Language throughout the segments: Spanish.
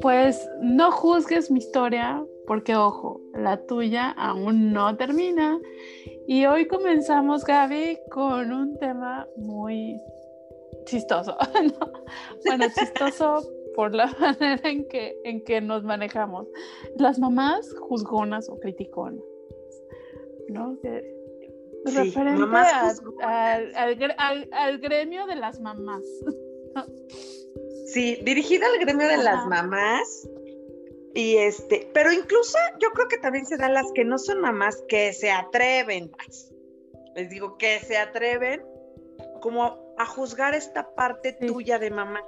Pues no juzgues mi historia porque, ojo, la tuya aún no termina. Y hoy comenzamos, Gaby, con un tema muy chistoso. Bueno, chistoso por la manera en que, en que nos manejamos. Las mamás juzgonas o criticonas, ¿no? Referente al, gremio de las mamás. Sí, dirigida al gremio de las mamás. Y este, pero incluso yo creo que también se dan las que no son mamás que se atreven, les digo que se atreven como a juzgar esta parte tuya de mamá.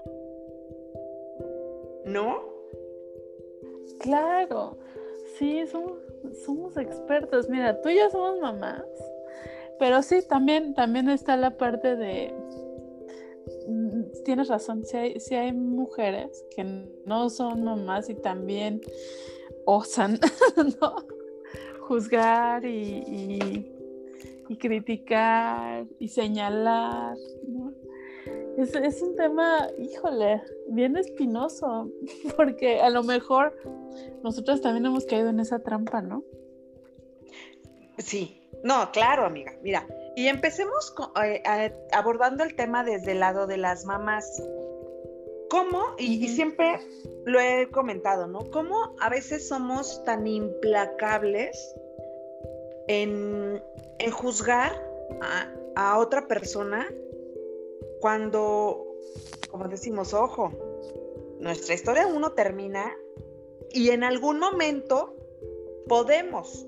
¿No? Claro, sí, somos, somos expertos. Mira, tú y yo somos mamás, pero sí, también, también está la parte de, tienes razón, si hay, si hay mujeres que no son mamás y también osan juzgar y, y, criticar y señalar. ¿no? Es, es, un tema, híjole, bien espinoso, porque a lo mejor nosotros también hemos caído en esa trampa, ¿no? Sí, no, claro, amiga. Mira, y empecemos eh, abordando el tema desde el lado de las mamás. ¿Cómo? Y, siempre lo he comentado, ¿no? ¿Cómo a veces somos tan implacables en, juzgar a, a otra persona cuando, como decimos, ojo, nuestra historia uno termina y en algún momento podemos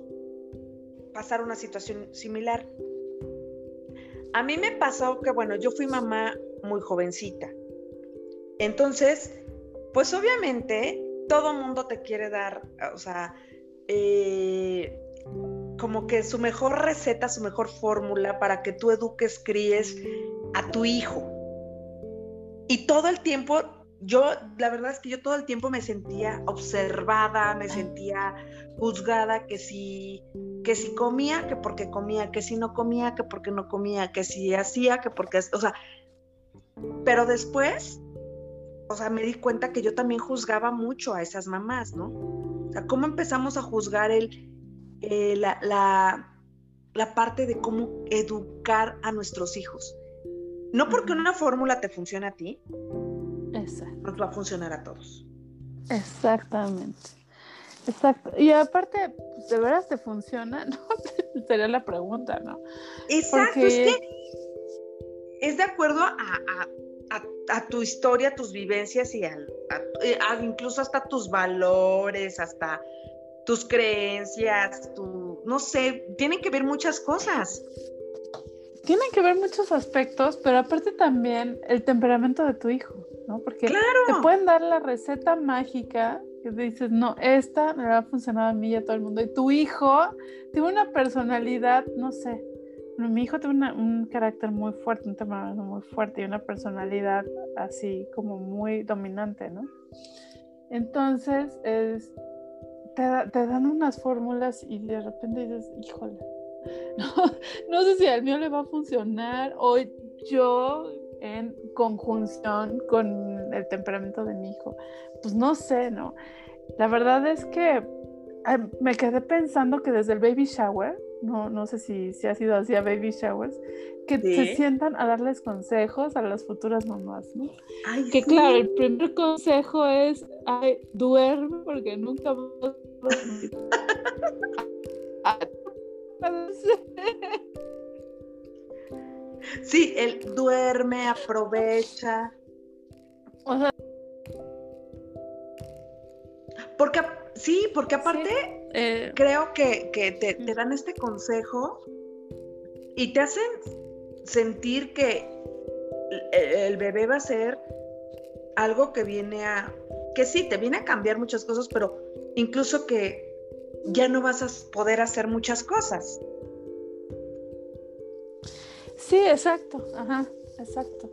pasar una situación similar. A mí me pasó que, bueno, yo fui mamá muy jovencita. Entonces, pues obviamente todo mundo te quiere dar, o sea, eh, como que su mejor receta, su mejor fórmula para que tú eduques, críes a tu hijo. Y todo el tiempo, yo, la verdad es que yo todo el tiempo me sentía observada, me sentía juzgada, que si que si comía, que porque comía, que si no comía, que porque no comía, que si hacía, que porque, o sea, pero después, o sea, me di cuenta que yo también juzgaba mucho a esas mamás, ¿no? O sea, cómo empezamos a juzgar el, eh, la, la, parte de cómo educar a nuestros hijos. No porque una fórmula te funcione a ti, Exacto. nos va a funcionar a todos. Exactamente. Exacto. Y aparte, pues, ¿de veras te funciona? ¿No? Sería la pregunta, ¿no? Exacto, es que es de acuerdo a, tu historia, tus vivencias y eh, incluso hasta tus valores, hasta tus creencias, tu, no sé, tienen que ver muchas cosas. Tienen que ver muchos aspectos, pero aparte también el temperamento de tu hijo, ¿no? Porque te pueden dar la receta mágica dices, no, esta me va a funcionar a mí y a todo el mundo. Y tu hijo tiene una personalidad, no sé, mi hijo tiene un carácter muy fuerte, un temperamento muy fuerte y una personalidad así como muy dominante, ¿no? Entonces, es, te, te dan unas fórmulas y de repente dices, híjole, no, no sé si al mío le va a funcionar o yo en conjunción con el temperamento de mi hijo. Pues no sé, ¿no? La verdad es que me quedé pensando que desde el baby shower, no, no sé si, si ha sido así a baby showers, que se sientan a darles consejos a las futuras mamás, ¿no? que claro, el primer consejo es, ay, duerme porque nunca vas a Sí, él duerme, aprovecha. O sea, porque sí, porque aparte eh, creo que, te, dan este consejo y te hacen sentir que el bebé va a ser algo que viene a, que sí, te viene a cambiar muchas cosas, pero incluso que ya no vas a poder hacer muchas cosas. Sí, exacto, ajá, exacto.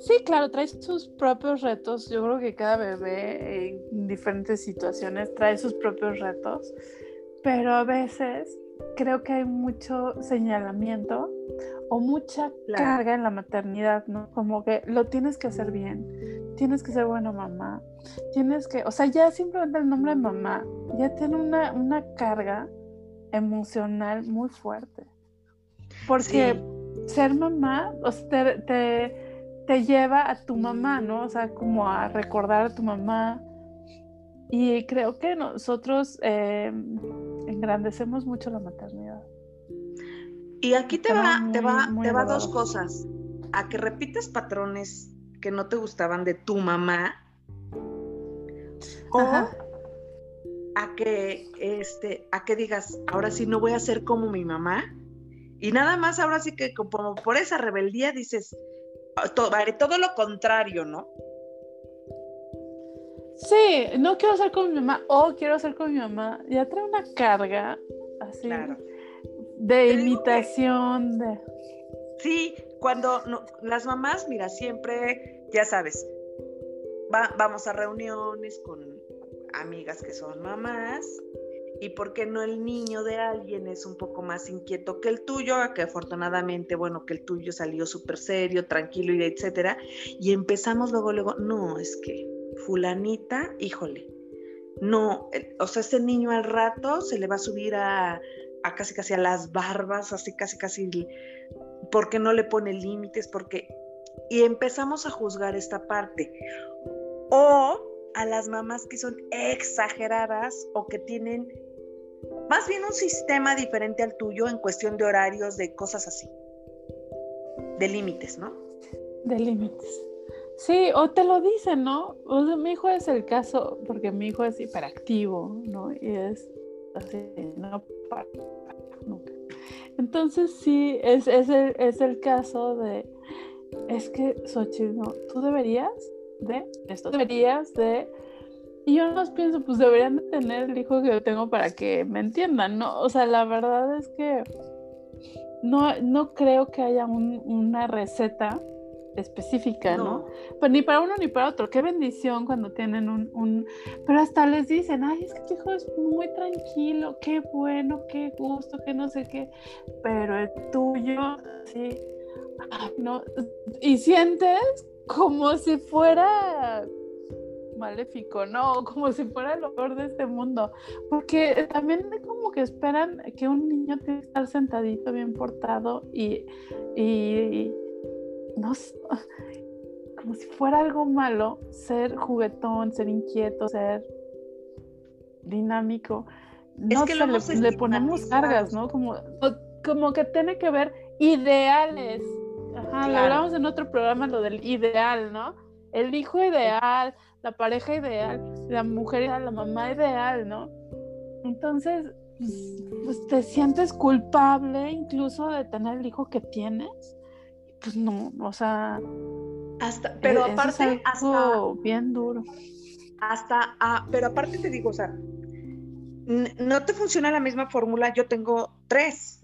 Sí, claro, trae sus propios retos. Yo creo que cada bebé en diferentes situaciones trae sus propios retos, pero a veces creo que hay mucho señalamiento o mucha carga en la maternidad, ¿no? Como que lo tienes que hacer bien, tienes que ser buena mamá, tienes que, o sea, ya simplemente el nombre de mamá ya tiene una, una carga emocional muy fuerte. Porque ser mamá, o sea, te, te, lleva a tu mamá, ¿no? O sea, como a recordar a tu mamá. Y creo que nosotros eh, engrandecemos mucho la maternidad. Y aquí te va, te va, te va dos cosas. A que repites patrones que no te gustaban de tu mamá. O a que este, a que digas, ahora sí no voy a ser como mi mamá. Y nada más ahora sí que como por esa rebeldía dices, ah, todo, todo lo contrario, ¿no? Sí, no quiero ser como mi mamá, o quiero ser como mi mamá. Ya trae una carga así. Claro de imitación, de... Sí, cuando las mamás, mira, siempre, ya sabes, vamos a reuniones con amigas que son mamás y por qué no el niño de alguien es un poco más inquieto que el tuyo, que afortunadamente, bueno, que el tuyo salió súper serio, tranquilo y etcétera, y empezamos luego, luego, no, es que fulanita, híjole, no, o sea, este niño al rato se le va a subir a, a casi casi a las barbas, así casi casi, porque no le pone límites, porque... Y empezamos a juzgar esta parte. O a las mamás que son exageradas o que tienen más bien un sistema diferente al tuyo en cuestión de horarios, de cosas así. De límites, ¿no? De límites. Sí, o te lo dicen, ¿no? Mi hijo es el caso, porque mi hijo es hiperactivo, ¿no? Y es así, no nunca. Entonces sí, es, es, el, es el caso de, es que Xochitl, no, tú deberías de esto, deberías de... Y yo no pienso, pues deberían de tener el hijo que yo tengo para que me entiendan, ¿no? O sea, la verdad es que no, no creo que haya una receta específica, ¿no? Pues ni para uno ni para otro. Qué bendición cuando tienen un, un, Pero hasta les dicen, ay, es que tu hijo es muy tranquilo, qué bueno, qué gusto, que no sé qué. Pero el tuyo, sí. no. Y sientes como si fuera maléfico, ¿no? Como si fuera el horror de este mundo. Porque también como que esperan que un niño tiene que estar sentadito, bien portado y, y no como si fuera algo malo ser juguetón, ser inquieto, ser dinámico. No es que le, ponemos cargas, ¿no? Como, como que tiene que ver ideales. Ajá, lo hablamos en otro programa, lo del ideal, ¿no? El hijo ideal, la pareja ideal, la mujer ideal, la mamá ideal, ¿no? Entonces, pues, pues te sientes culpable incluso de tener el hijo que tienes pues no, o sea. Hasta, pero aparte, hasta. Bien duro. Hasta, ah, pero aparte te digo, o sea, no te funciona la misma fórmula, yo tengo tres.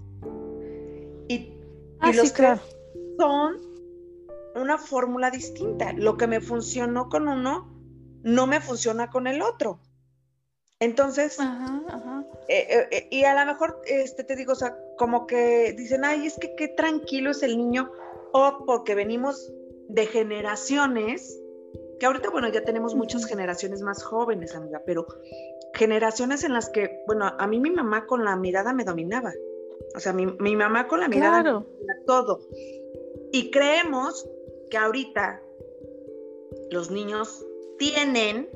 Y, ah, los tres son una fórmula distinta. Lo que me funcionó con uno, no me funciona con el otro. Entonces, eh, eh, eh, y a lo mejor este, te digo, o sea, como que dicen, ay, es que qué tranquilo es el niño o porque venimos de generaciones, que ahorita, bueno, ya tenemos muchas generaciones más jóvenes, amiga, pero generaciones en las que, bueno, a mí mi mamá con la mirada me dominaba. O sea, mi, mamá con la mirada claro. todo. Y creemos que ahorita los niños tienen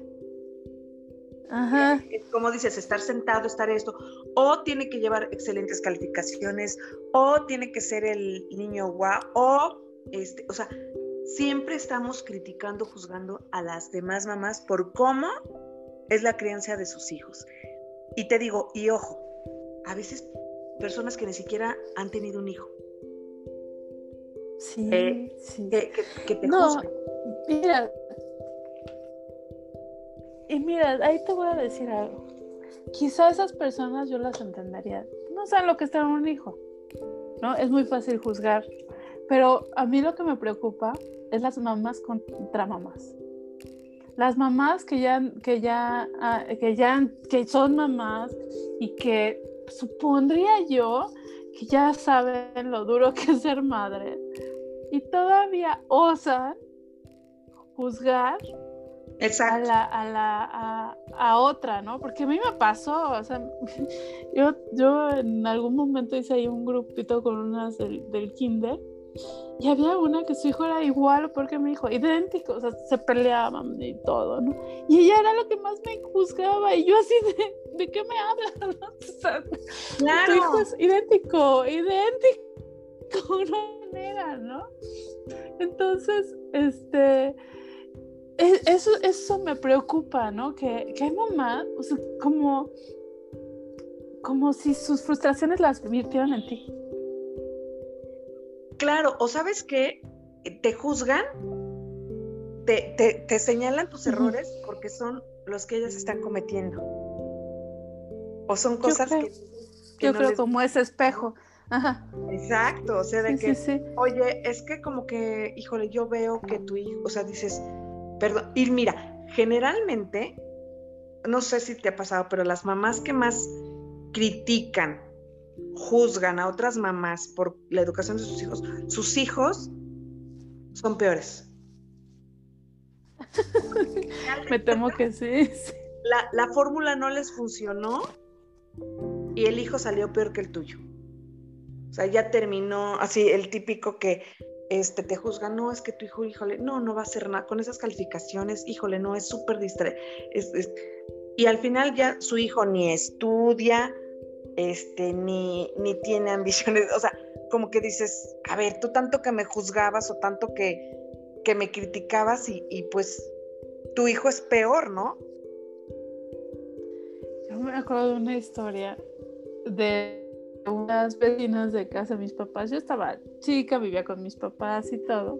Ajá. como dices, estar sentado, estar esto, o tiene que llevar excelentes calificaciones, o tiene que ser el niño guau, o, este, o sea, siempre estamos criticando, juzgando a las demás mamás por cómo es la crianza de sus hijos. Y te digo, y ojo, a veces personas que ni siquiera han tenido un hijo. Sí, eh, sí. Que, te no, Mira, y mira, ahí te voy a decir algo. Quizá esas personas yo las entendería. No saben lo que es tener un hijo. ¿no? Es muy fácil juzgar. Pero a mí lo que me preocupa es las mamás contra mamás. Las mamás que ya, que ya, ah, que ya, que son mamás y que supondría yo que ya saben lo duro que es ser madre y todavía osan juzgar a la, a, la a, otra, ¿no? Porque a mí me pasó, o sea, yo, yo en algún momento hice ahí un grupito con unas del, del kinder y había una que su hijo era igual porque mi hijo, idéntico, o sea, se peleaban y todo, ¿no? Y ella era lo que más me juzgaba y yo así de, ¿de qué me hablas? claro. Tu hijo es idéntico, idéntico, una manera, ¿no? Entonces, este, e, eso, eso me preocupa, ¿no? Que, que hay mamás, o sea, como, como si sus frustraciones las virtieran en ti. Claro, o sabes qué, te juzgan, te, te, señalan tus errores porque son los que ellas están cometiendo. O son cosas que, Yo creo como ese espejo. Ajá. Exacto, o sea, de que, oye, es que como que, híjole, yo veo que tu hijo, o sea, dices, perdón, y mira, generalmente, no sé si te ha pasado, pero las mamás que más critican juzgan a otras mamás por la educación de sus hijos, sus hijos son peores. Me temo que sí. La, la fórmula no les funcionó y el hijo salió peor que el tuyo. O sea, ya terminó así el típico que este, te juzga, no, es que tu hijo, híjole, no, no va a hacer nada con esas calificaciones, híjole, no, es súper distraído. y al final ya su hijo ni estudia, este, ni, ni tiene ambiciones, o sea, como que dices, a ver, tú tanto que me juzgabas o tanto que, que me criticabas y, y pues tu hijo es peor, ¿no? Yo me acuerdo de una historia de unas vecinas de casa mis papás. Yo estaba chica, vivía con mis papás y todo.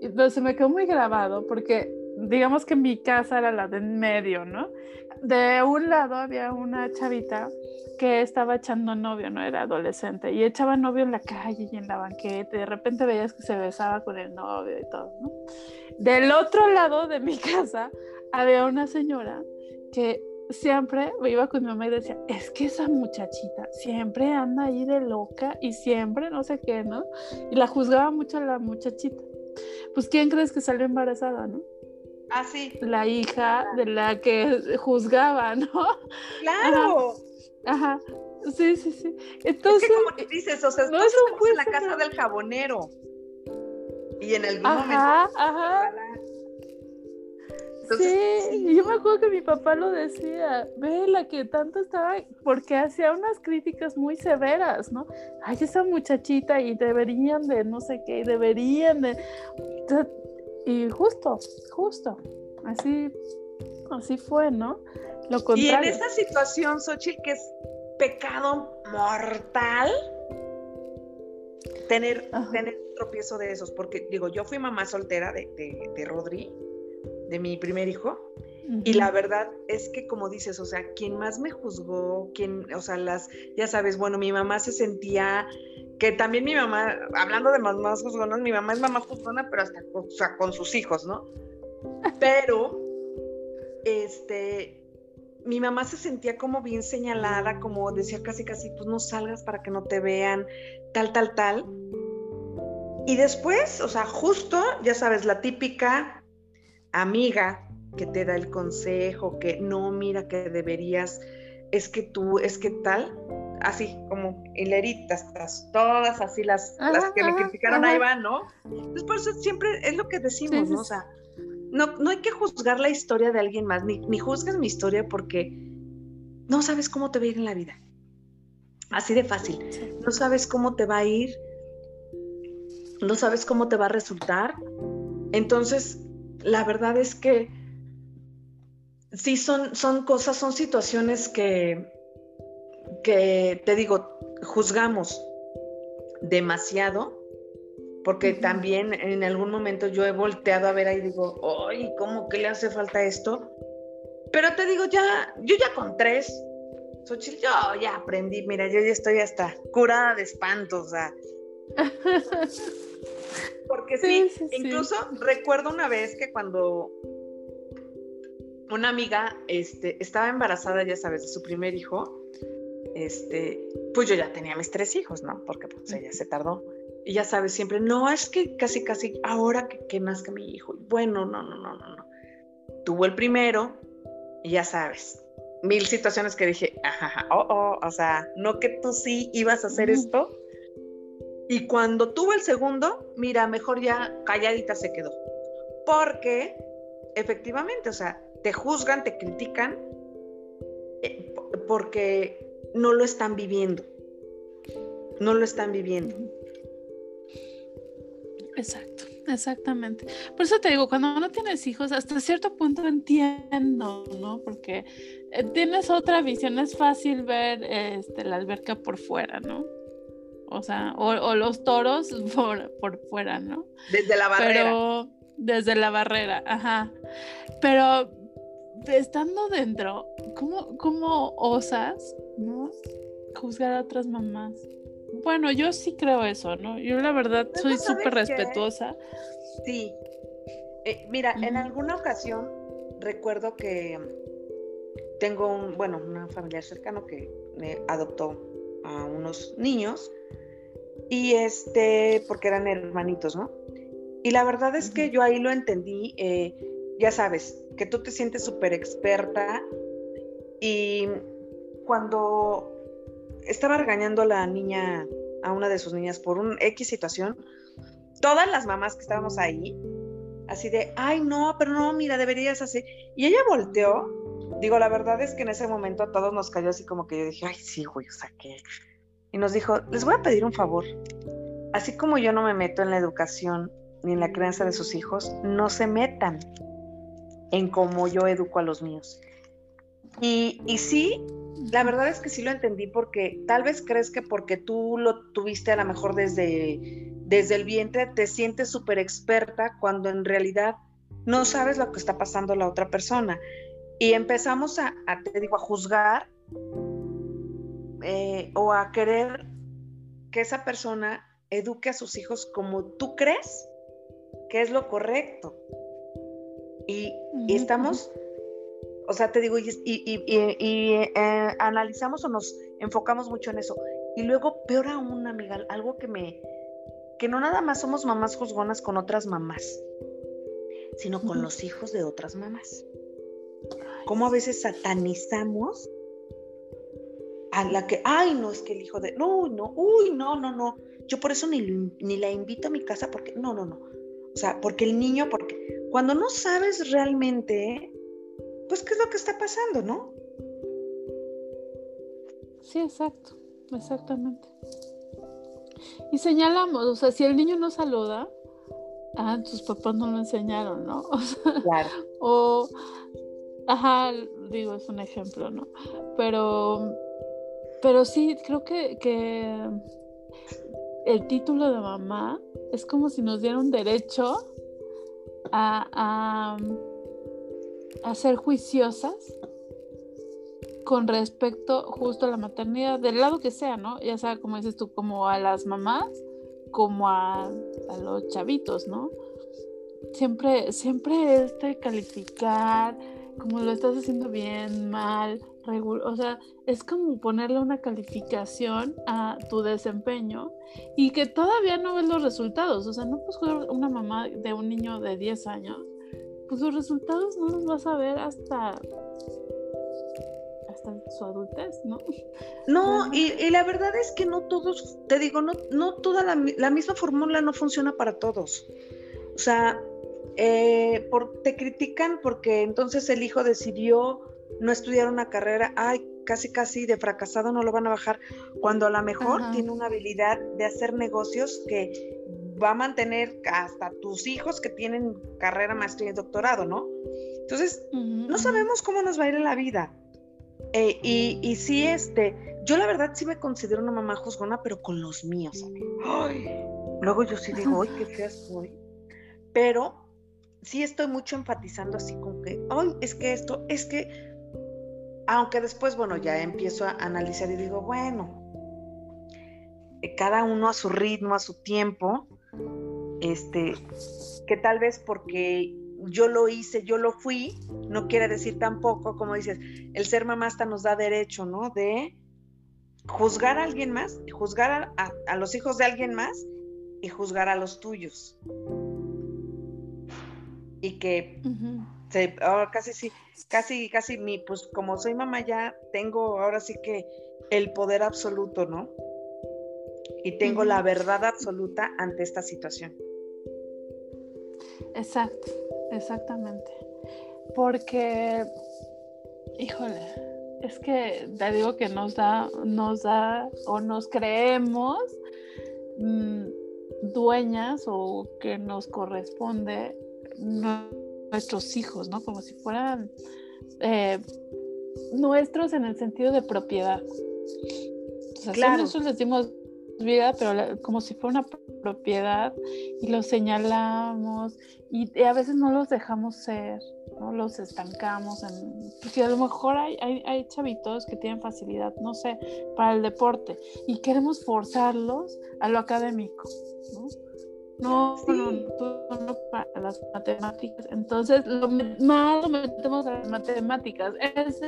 Y se me quedó muy grabado porque digamos que mi casa era la de en medio, ¿no? De un lado había una chavita que estaba echando novio, ¿no? Era adolescente y echaba novio en la calle y en la banqueta y de repente veías que se besaba con el novio y todo, ¿no? Del otro lado de mi casa había una señora que siempre iba con mi mamá y decía, es que esa muchachita siempre anda ahí de loca y siempre no sé qué, ¿no? Y la juzgaba mucho a la muchachita. Pues ¿quién crees que salió embarazada, no? Ah, sí. La hija de la que juzgaba, ¿no? Claro. Ajá. Sí, sí, sí. Entonces. Es que como dices, o sea, no estamos en la casa del jabonero. Y en algún ajá, momento. Ajá. Sí, y yo me acuerdo que mi papá lo decía, ve la que tanto estaba, porque hacía unas críticas muy severas, ¿no? Ay, esa muchachita y deberían de no sé qué, deberían de... Y justo, justo, así, así fue, ¿no? Lo contrario. Y en esa situación, Xochitl, que es pecado mortal, tener, tener un tropiezo de esos, porque digo, yo fui mamá soltera de, de, de Rodri, de mi primer hijo, y la verdad es que, como dices, o sea, quien más me juzgó, quien, o sea, las, ya sabes, bueno, mi mamá se sentía, que también mi mamá, hablando de mamás juzgonas, mi mamá es mamá juzgona, pero hasta o sea, con sus hijos, ¿no? Pero, este, mi mamá se sentía como bien señalada, como decía casi, casi, pues no salgas para que no te vean, tal, tal, tal. Y después, o sea, justo, ya sabes, la típica amiga que te da el consejo, que no, mira que deberías, es que tú, es que tal, así como hileritas, todas así las, las que me criticaron ahí van, ¿no? Entonces por eso siempre es lo que decimos, ¿no? O sea, no, no hay que juzgar la historia de alguien más, ni, ni juzgues mi historia porque no sabes cómo te va a ir en la vida. Así de fácil. No sabes cómo te va a ir, no sabes cómo te va a resultar. Entonces, la verdad es que sí son, son cosas, son situaciones que, que, te digo, juzgamos demasiado, porque también en algún momento yo he volteado a ver ahí y digo, ay, ¿cómo que le hace falta esto? Pero te digo, ya, yo ya con tres, yo ya aprendí, mira, yo ya estoy hasta curada de espantos, o sea. Porque sí, incluso recuerdo una vez que cuando una amiga este, estaba embarazada, ya sabes, de su primer hijo, este, pues yo ya tenía mis tres hijos, ¿no? Porque pues ella se tardó. Y ya sabes, siempre, no, es que casi, casi, ahora que, que nazca mi hijo. Bueno, no, no, no, no, no. Tuvo el primero y ya sabes, mil situaciones que dije, ajá, oh, oh, o sea, no que tú sí ibas a hacer esto. Y cuando tuvo el segundo, mira, mejor ya calladita se quedó. Porque, efectivamente, o sea, te juzgan, te critican, eh, porque no lo están viviendo. No lo están viviendo. Exacto, exactamente. Por eso te digo, cuando no tienes hijos, hasta cierto punto entiendo, ¿no? Porque eh, tienes otra visión, es fácil ver este, la alberca por fuera, ¿no? O sea, o, los toros por, por, fuera, ¿no? Desde la barrera. Pero, desde la barrera, ajá. Pero estando dentro, ¿cómo, cómo osas, ¿no? Juzgar a otras mamás. Bueno, yo sí creo eso, ¿no? Yo la verdad soy súper respetuosa. Sí. Eh, mira, en alguna ocasión recuerdo que tengo un, bueno, una familiar cercano que me adoptó a unos niños y este, porque eran hermanitos, ¿no? Y la verdad es que yo ahí lo entendí, eh, ya sabes, que tú te sientes súper experta y cuando estaba regañando a la niña, a una de sus niñas por un X situación, todas las mamás que estábamos ahí, así de, ay, no, pero no, mira, deberías así. Y ella volteó, digo, la verdad es que en ese momento a todos nos cayó así como que yo dije, ay, sí, güey, o sea, que... Nos dijo, les voy a pedir un favor. Así como yo no me meto en la educación ni en la crianza de sus hijos, no se metan en cómo yo educo a los míos. Y, y sí, la verdad es que sí lo entendí porque tal vez crees que porque tú lo tuviste a lo mejor desde, desde el vientre, te sientes súper experta cuando en realidad no sabes lo que está pasando la otra persona. Y empezamos a, te digo, a juzgar eh, o a querer que esa persona eduque a sus hijos como tú crees que es lo correcto. Y, estamos o sea, te digo, y, eh, analizamos o nos enfocamos mucho en eso. Y luego, peor aún, amiga, algo que me, que no nada más somos mamás juzgonas con otras mamás, sino con los hijos de otras mamás. Cómo a veces satanizamos a la que, ay, no, es que el hijo de, no, no, uy, no, no, no. Yo por eso ni, ni la invito a mi casa porque, no, no, no. O sea, porque el niño, porque cuando no sabes realmente pues qué es lo que está pasando, ¿no? Sí, exacto, exactamente. Y señalamos, o sea, si el niño no saluda, ah, tus papás no lo enseñaron, ¿no? O sea, claro. O, ajá, digo, es un ejemplo, ¿no? Pero, pero sí, creo que, que el título de mamá es como si nos diera un derecho a a ser juiciosas con respecto justo a la maternidad, del lado que sea, ¿no? Ya sea, como dices tú, como a las mamás, como a, los chavitos, ¿no? Siempre, siempre este calificar, como lo estás haciendo bien, mal, o sea, es como ponerle una calificación a tu desempeño y que todavía no ves los resultados, o sea, no puedes una mamá de un niño de 10 años pues los resultados no los vas a ver hasta hasta su adultez, ¿no? No, y, la verdad es que no todos, te digo, no, no toda la, misma fórmula no funciona para todos. O sea, eh, por, te critican porque entonces el hijo decidió no estudiar una carrera, ay, casi casi de fracasado no lo van a bajar, cuando a lo mejor tiene una habilidad de hacer negocios que va a mantener hasta tus hijos que tienen carrera, maestría y doctorado, ¿no? Entonces, no sabemos cómo nos va a ir en la vida. Eh, y, y sí, este, yo la verdad sí me considero una mamá juzgona, pero con los míos. Ay, luego yo sí digo, ay, qué fea soy. Pero sí estoy mucho enfatizando así con que, ay, es que esto, es que, aunque después, bueno, ya empiezo a analizar y digo, bueno, eh, cada uno a su ritmo, a su tiempo, este, que tal vez porque yo lo hice, yo lo fui, no quiere decir tampoco, como dices, el ser mamá nos da derecho, ¿no? De juzgar a alguien más, juzgar a, los hijos de alguien más y juzgar a los tuyos. Y que ahora casi sí, casi, casi mi, pues como soy mamá ya tengo ahora sí que el poder absoluto, ¿no? Y tengo la verdad absoluta ante esta situación. Exacto, exactamente. Porque, híjole, es que te digo que nos da, nos da o nos creemos mm, dueñas o que nos corresponde nuestros hijos, ¿no? Como si fueran eh, nuestros en el sentido de propiedad. O sea, claro. nosotros decimos vida, pero como si fuera una propiedad y los señalamos y, a veces no los dejamos ser, no los estancamos, en, porque a lo mejor hay, hay, chavitos que tienen facilidad, no sé, para el deporte y queremos forzarlos a lo académico, ¿no? No, no, para las matemáticas. Entonces, lo más lo metemos a las matemáticas. Es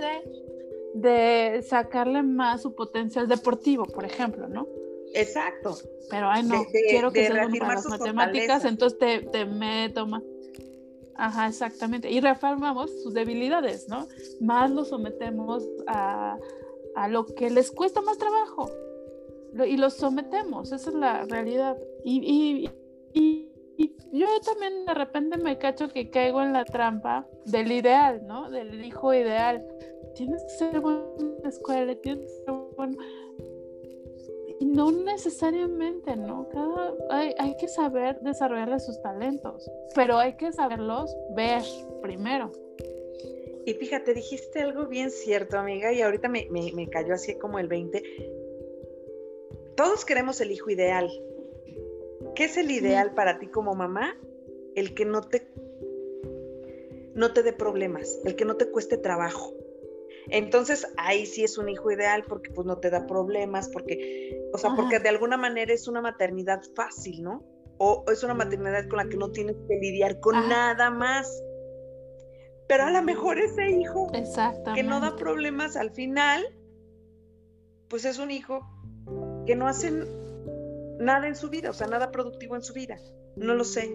de sacarle más su potencial deportivo, por ejemplo, ¿no? Exacto. Pero ay no, quiero que se para las matemáticas, entonces te, te meto más. Ajá, exactamente. Y reformamos sus debilidades, ¿no? Más los sometemos a, a lo que les cuesta más trabajo. y los sometemos, esa es la realidad. Y, y, y, yo también de repente me cacho que caigo en la trampa del ideal, ¿no? Del hijo ideal. Tienes que ser bueno en la escuela, tienes que ser bueno no necesariamente, ¿no? Cada, hay, hay, que saber desarrollarle sus talentos, pero hay que saberlos ver primero. Y fíjate, dijiste algo bien cierto, amiga, y ahorita me, cayó así como el 20. Todos queremos el hijo ideal. ¿Qué es el ideal para ti como mamá? El que no te, no te dé problemas, el que no te cueste trabajo. Entonces ahí sí es un hijo ideal porque pues no te da problemas, porque, o sea, porque de alguna manera es una maternidad fácil, ¿no? O es una maternidad con la que no tienes que lidiar con nada más. Pero a lo mejor ese hijo que no da problemas al final, pues es un hijo que no hace nada en su vida, o sea, nada productivo en su vida. No lo sé.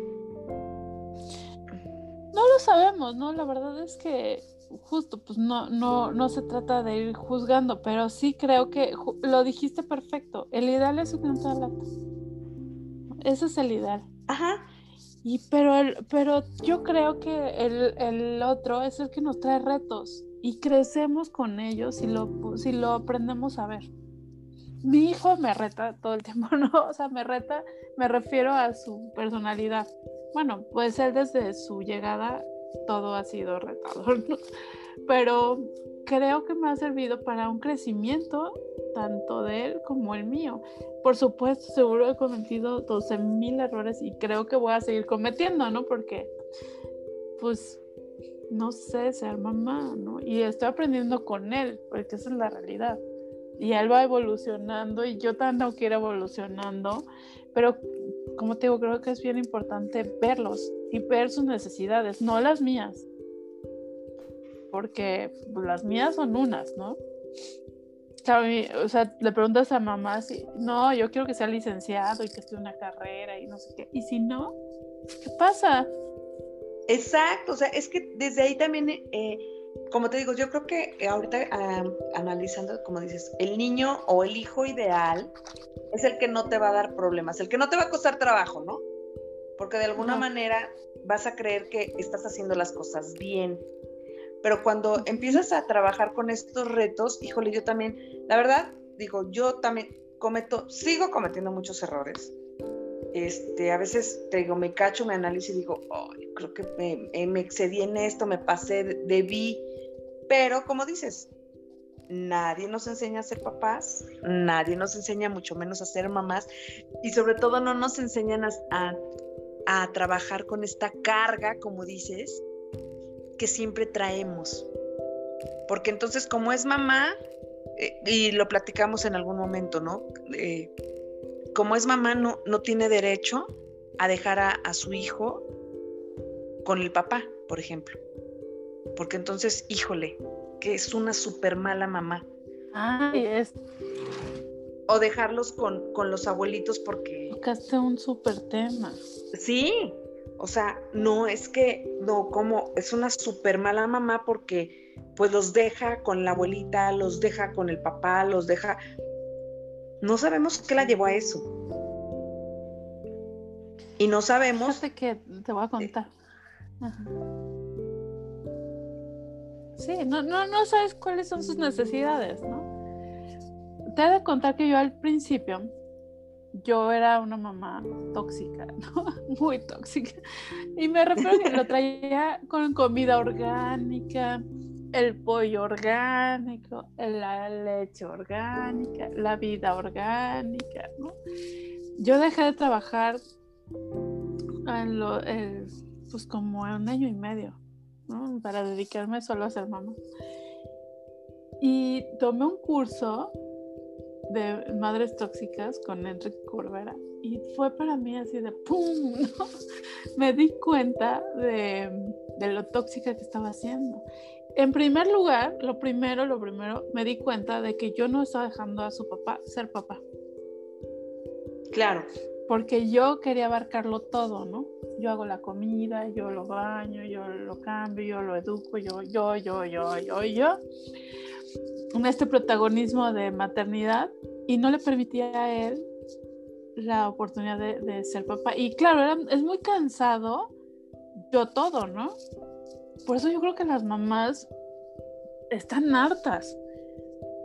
No lo sabemos, ¿no? La verdad es que justo, pues no, no, no se trata de ir juzgando, pero sí creo que lo dijiste perfecto. El ideal es un lata. Ese es el ideal. Ajá. Y pero pero yo creo que el, el, otro es el que nos trae retos y crecemos con ellos si lo, si lo aprendemos a ver. Mi hijo me reta todo el tiempo, ¿no? O sea, me reta, me refiero a su personalidad. Bueno, pues él desde su llegada todo ha sido retador, pero creo que me ha servido para un crecimiento tanto de él como el mío. Por supuesto, seguro he cometido 12 mil errores y creo que voy a seguir cometiendo, ¿no? Porque, pues, no sé ser mamá, ¿no? Y estoy aprendiendo con él, porque esa es la realidad. Y él va evolucionando y yo que ir evolucionando, pero como te digo, creo que es bien importante verlos y ver sus necesidades, no las mías. Porque las mías son unas, ¿no? o sea, le preguntas a mamá si, no, yo quiero que sea licenciado y que estudie una carrera y no sé qué. Y si no, ¿qué pasa? Exacto, o sea, es que desde ahí también, eh, como te digo, yo creo que ahorita analizando, como dices, el niño o el hijo ideal es el que no te va a dar problemas, el que no te va a costar trabajo, ¿no? Porque de alguna manera vas a creer que estás haciendo las cosas bien. Pero cuando empiezas a trabajar con estos retos, híjole, yo también, la verdad, digo, yo también cometo, sigo cometiendo muchos errores. Este, a veces te digo, me cacho, me analizo y digo, creo que me, eh, me, excedí en esto, me pasé, debí. Pero como dices, nadie nos enseña a ser papás, nadie nos enseña mucho menos a ser mamás y sobre todo no nos enseñan a, a, trabajar con esta carga, como dices, que siempre traemos. Porque entonces como es mamá, eh, y lo platicamos en algún momento, ¿no? Eh, como es mamá, no, no tiene derecho a dejar a, a su hijo con el papá, por ejemplo. Porque entonces, híjole, que es una súper mala mamá. Ay, es. o dejarlos con, con los abuelitos porque... Tocaste un súper tema. Sí, o sea, no es que, no, como es una súper mala mamá porque pues los deja con la abuelita, los deja con el papá, los deja... No sabemos qué la llevó a eso. Y no sabemos... Fíjate que te voy a contar. Sí, no, no, no sabes cuáles son sus necesidades, ¿no? Te he de contar que yo al principio, yo era una mamá tóxica, ¿no? Muy tóxica. Y me refiero que lo traía con comida orgánica, el pollo orgánico, la leche orgánica, la vida orgánica, ¿no? Yo dejé de trabajar en lo, pues como un año y medio, ¿no? Para dedicarme solo a ser mamá. Y tomé un curso de Madres Tóxicas con Enrique Corbera y fue para mí así de ¡pum! ¿no? Me di cuenta de, de, lo tóxica que estaba haciendo. En primer lugar, lo primero, lo primero, me di cuenta de que yo no estaba dejando a su papá ser papá. Claro. Porque yo quería abarcarlo todo, ¿no? Yo hago la comida, yo lo baño, yo lo cambio, yo lo educo, yo, yo, yo, yo, yo, yo este protagonismo de maternidad y no le permitía a él la oportunidad de, ser papá. Y claro, es muy cansado yo todo, ¿no? Por eso yo creo que las mamás están hartas.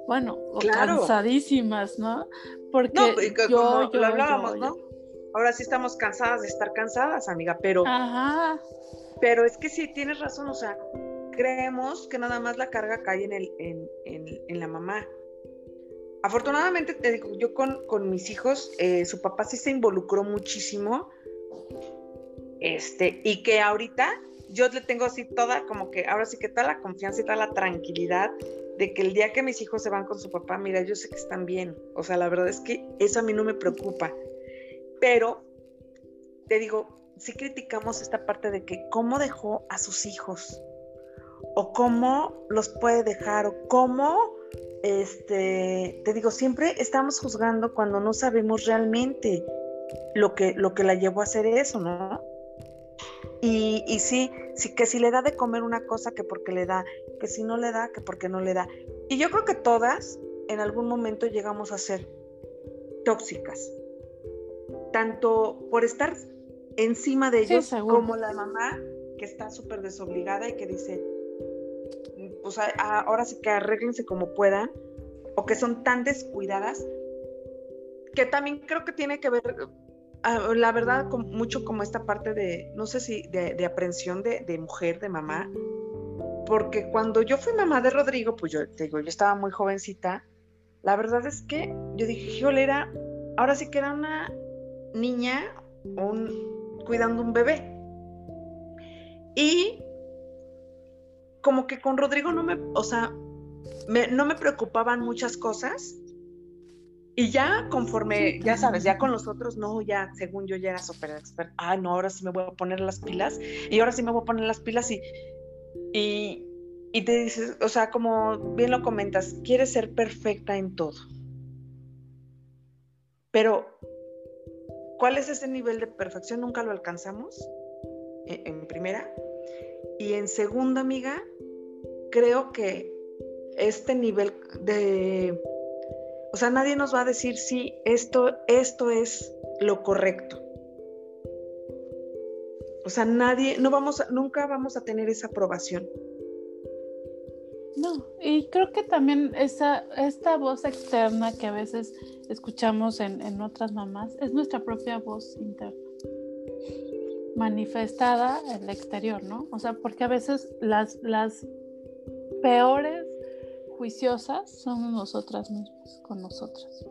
Bueno, cansadísimas, ¿no? Porque no, yo, lo hablábamos, ¿no? Ahora sí estamos cansadas de estar cansadas, amiga, pero Ajá. pero es que sí tienes razón, o sea, creemos que nada más la carga cae en, el, en, la mamá. Afortunadamente, te digo, yo con, mis hijos, eh, su papá sí se involucró muchísimo. Este, y que ahorita yo le tengo así toda, como que ahora sí que toda la confianza y toda la tranquilidad de que el día que mis hijos se van con su papá, mira, yo sé que están bien. O sea, la verdad es que eso a mí no me preocupa. Pero, te digo, sí criticamos esta parte de que cómo dejó a sus hijos o cómo los puede dejar o cómo, este, te digo, siempre estamos juzgando cuando no sabemos realmente lo que, lo que la llevó a hacer eso, ¿no? Y, y sí, sí, que si le da de comer una cosa, que porque le da, que si no le da, que porque no le da. Y yo creo que todas en algún momento llegamos a ser tóxicas, tanto por estar encima de ellos como la mamá que está súper desobligada y que dice, pues ahora sí que arréglense como puedan, o que son tan descuidadas, que también creo que tiene que ver, ah, la verdad, con, mucho como esta parte de, no sé si, de, aprensión de, mujer, de mamá, porque cuando yo fui mamá de Rodrigo, pues yo te digo, yo estaba muy jovencita, la verdad es que yo dije, híjole, era, ahora sí que era una niña un, cuidando un bebé. Y como que con Rodrigo no me, o sea, no me preocupaban muchas cosas. Y ya conforme, ya sabes, ya con los otros, no, ya, según yo ya era súper experta. Ah, no, ahora sí me voy a poner las pilas. Y ahora sí me voy a poner las pilas y, y, y te dices, o sea, como bien lo comentas, quieres ser perfecta en todo. Pero, ¿cuál es ese nivel de perfección? Nunca lo alcanzamos e, en primera. Y en segunda, amiga, creo que este nivel de, o sea, nadie nos va a decir si esto, esto es lo correcto. O sea, nadie, no vamos, nunca vamos a tener esa aprobación. No, y creo que también esa, esta voz externa que a veces escuchamos en, en otras mamás es nuestra propia voz interna manifestada en el exterior, ¿no? O sea, porque a veces las, las peores juiciosas somos nosotras mismas, con nosotras.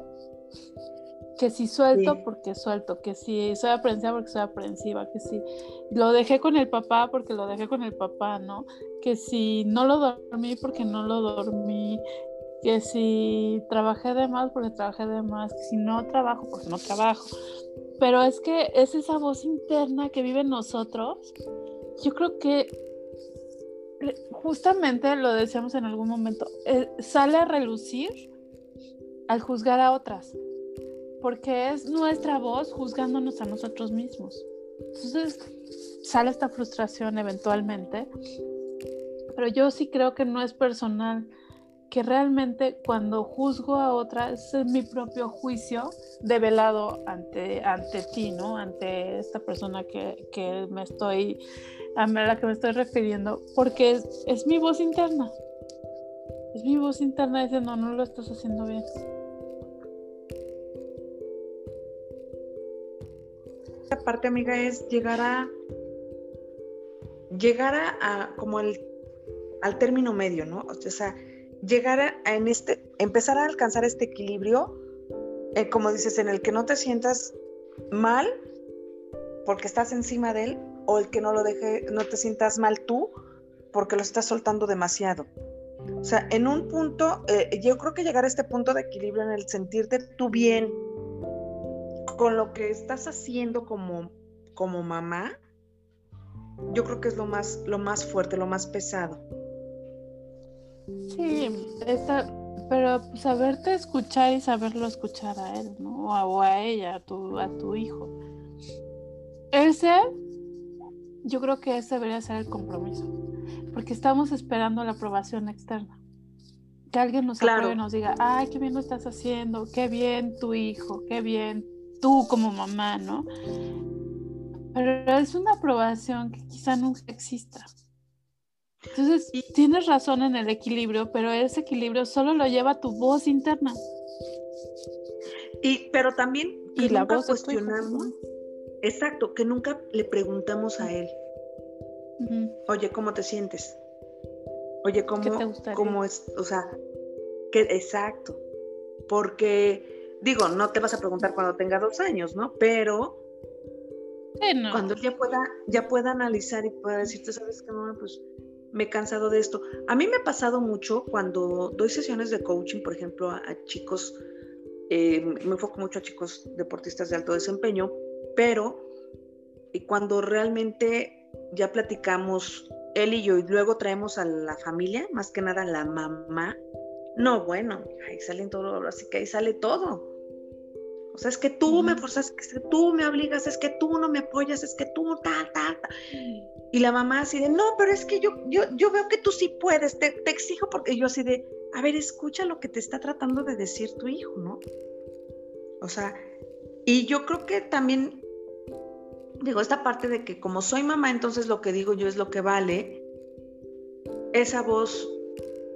Que si suelto, porque suelto, que si soy aprensiva, porque soy aprensiva, que si lo dejé con el papá, porque lo dejé con el papá, ¿no? Que si no lo dormí, porque no lo dormí, que si trabajé de más, porque trabajé de más, que si no trabajo, porque no trabajo. Pero es que es esa voz interna que vive en nosotros. Yo creo que justamente lo decíamos en algún momento, eh, sale a relucir al juzgar a otras, porque es nuestra voz juzgándonos a nosotros mismos. Entonces sale esta frustración eventualmente, pero yo sí creo que no es personal, que realmente cuando juzgo a otra, es mi propio juicio develado ante, ante ti, ¿no? Ante esta persona que, que me estoy, a la que me estoy refiriendo, porque es, es mi voz interna. Es mi voz interna diciendo, no, no lo estás haciendo bien. Esta parte, amiga, es llegar a llegar a, como al, al término medio, ¿no? O sea, llegar a, en este, empezar a alcanzar este equilibrio, eh, como dices, en el que no te sientas mal porque estás encima de él, o el que no lo deje, no te sientas mal tú porque lo estás soltando demasiado. O sea, en un punto, eh, yo creo que llegar a este punto de equilibrio en el sentirte tú bien con lo que estás haciendo como, como mamá, yo creo que es lo más, lo más fuerte, lo más pesado. Sí, pero saberte escuchar y saberlo escuchar a él, ¿no? O a, ella, a tu, a tu hijo. Ese, yo creo que ese debería ser el compromiso, porque estamos esperando la aprobación externa. Que alguien nos apruebe y nos diga, ay, qué bien lo estás haciendo, qué bien tu hijo, qué bien tú como mamá, ¿no? Pero es una aprobación que quizá nunca exista. Entonces, tienes razón en el equilibrio, pero ese equilibrio solo lo lleva tu voz interna. Y, pero también y la voz cuestionamos. Exacto, que nunca le preguntamos a él. Oye, ¿cómo te sientes? Oye, ¿cómo, ¿cómo es? O sea, que exacto. Porque, digo, no te vas a preguntar cuando tenga dos años, ¿no? Pero cuando ya pueda, ya pueda analizar y pueda decirte, sabes que no, pues me he cansado de esto. A mí me ha pasado mucho cuando doy sesiones de coaching, por ejemplo, a, chicos, eh, me enfoco mucho a chicos deportistas de alto desempeño, pero y cuando realmente ya platicamos él y yo y luego traemos a la familia, más que nada a la mamá, no, bueno, ahí salen todo, así que ahí sale todo. O sea, es que tú me forzas, es que tú me obligas, es que tú no me apoyas, es que tú, ta, ta, ta. Y la mamá así de, no, pero es que yo, yo, yo veo que tú sí puedes, te, te exijo porque yo así de, a ver, escucha lo que te está tratando de decir tu hijo, ¿no? O sea, y yo creo que también, digo, esta parte de que como soy mamá, entonces lo que digo yo es lo que vale, esa voz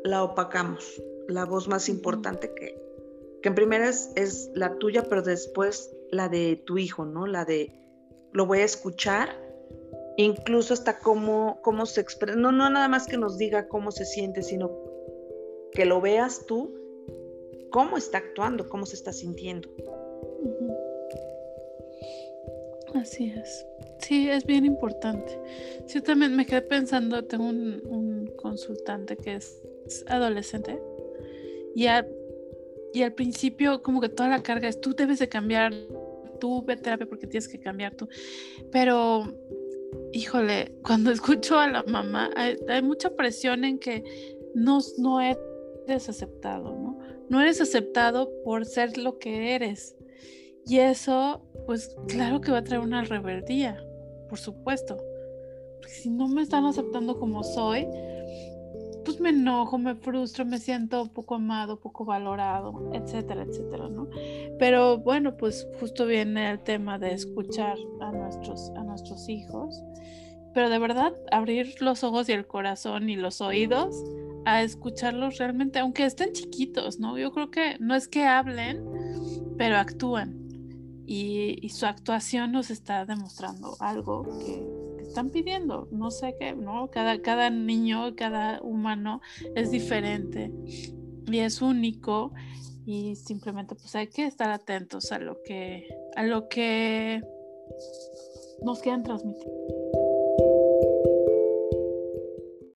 la opacamos, la voz más importante que, que en primera es, es la tuya, pero después la de tu hijo, ¿no? La de, lo voy a escuchar incluso hasta cómo, cómo se expresa, no, no nada más que nos diga cómo se siente, sino que lo veas tú, cómo está actuando, cómo se está sintiendo. Así es. Sí, es bien importante. Yo también me quedé pensando, tengo un, consultante que es, adolescente y, y al principio como que toda la carga es tú debes de cambiar, tú ve terapia porque tienes que cambiar tú. Pero híjole, cuando escucho a la mamá, hay, mucha presión en que no, no eres aceptado, ¿no? No eres aceptado por ser lo que eres. Y eso, pues claro que va a traer una rebeldía, por supuesto. Porque si no me están aceptando como soy, pues me enojo, me frustro, me siento poco amado, poco valorado, etcétera, etcétera, ¿no? Pero bueno, pues justo viene el tema de escuchar a nuestros, a nuestros hijos, pero de verdad abrir los ojos y el corazón y los oídos a escucharlos realmente, aunque estén chiquitos, ¿no? Yo creo que no es que hablen, pero actúan. Y, y su actuación nos está demostrando algo que, están pidiendo. No sé qué, ¿no? Cada, cada niño, cada humano es diferente y es único y simplemente pues hay que estar atentos a lo que, a lo que nos quieran transmitir.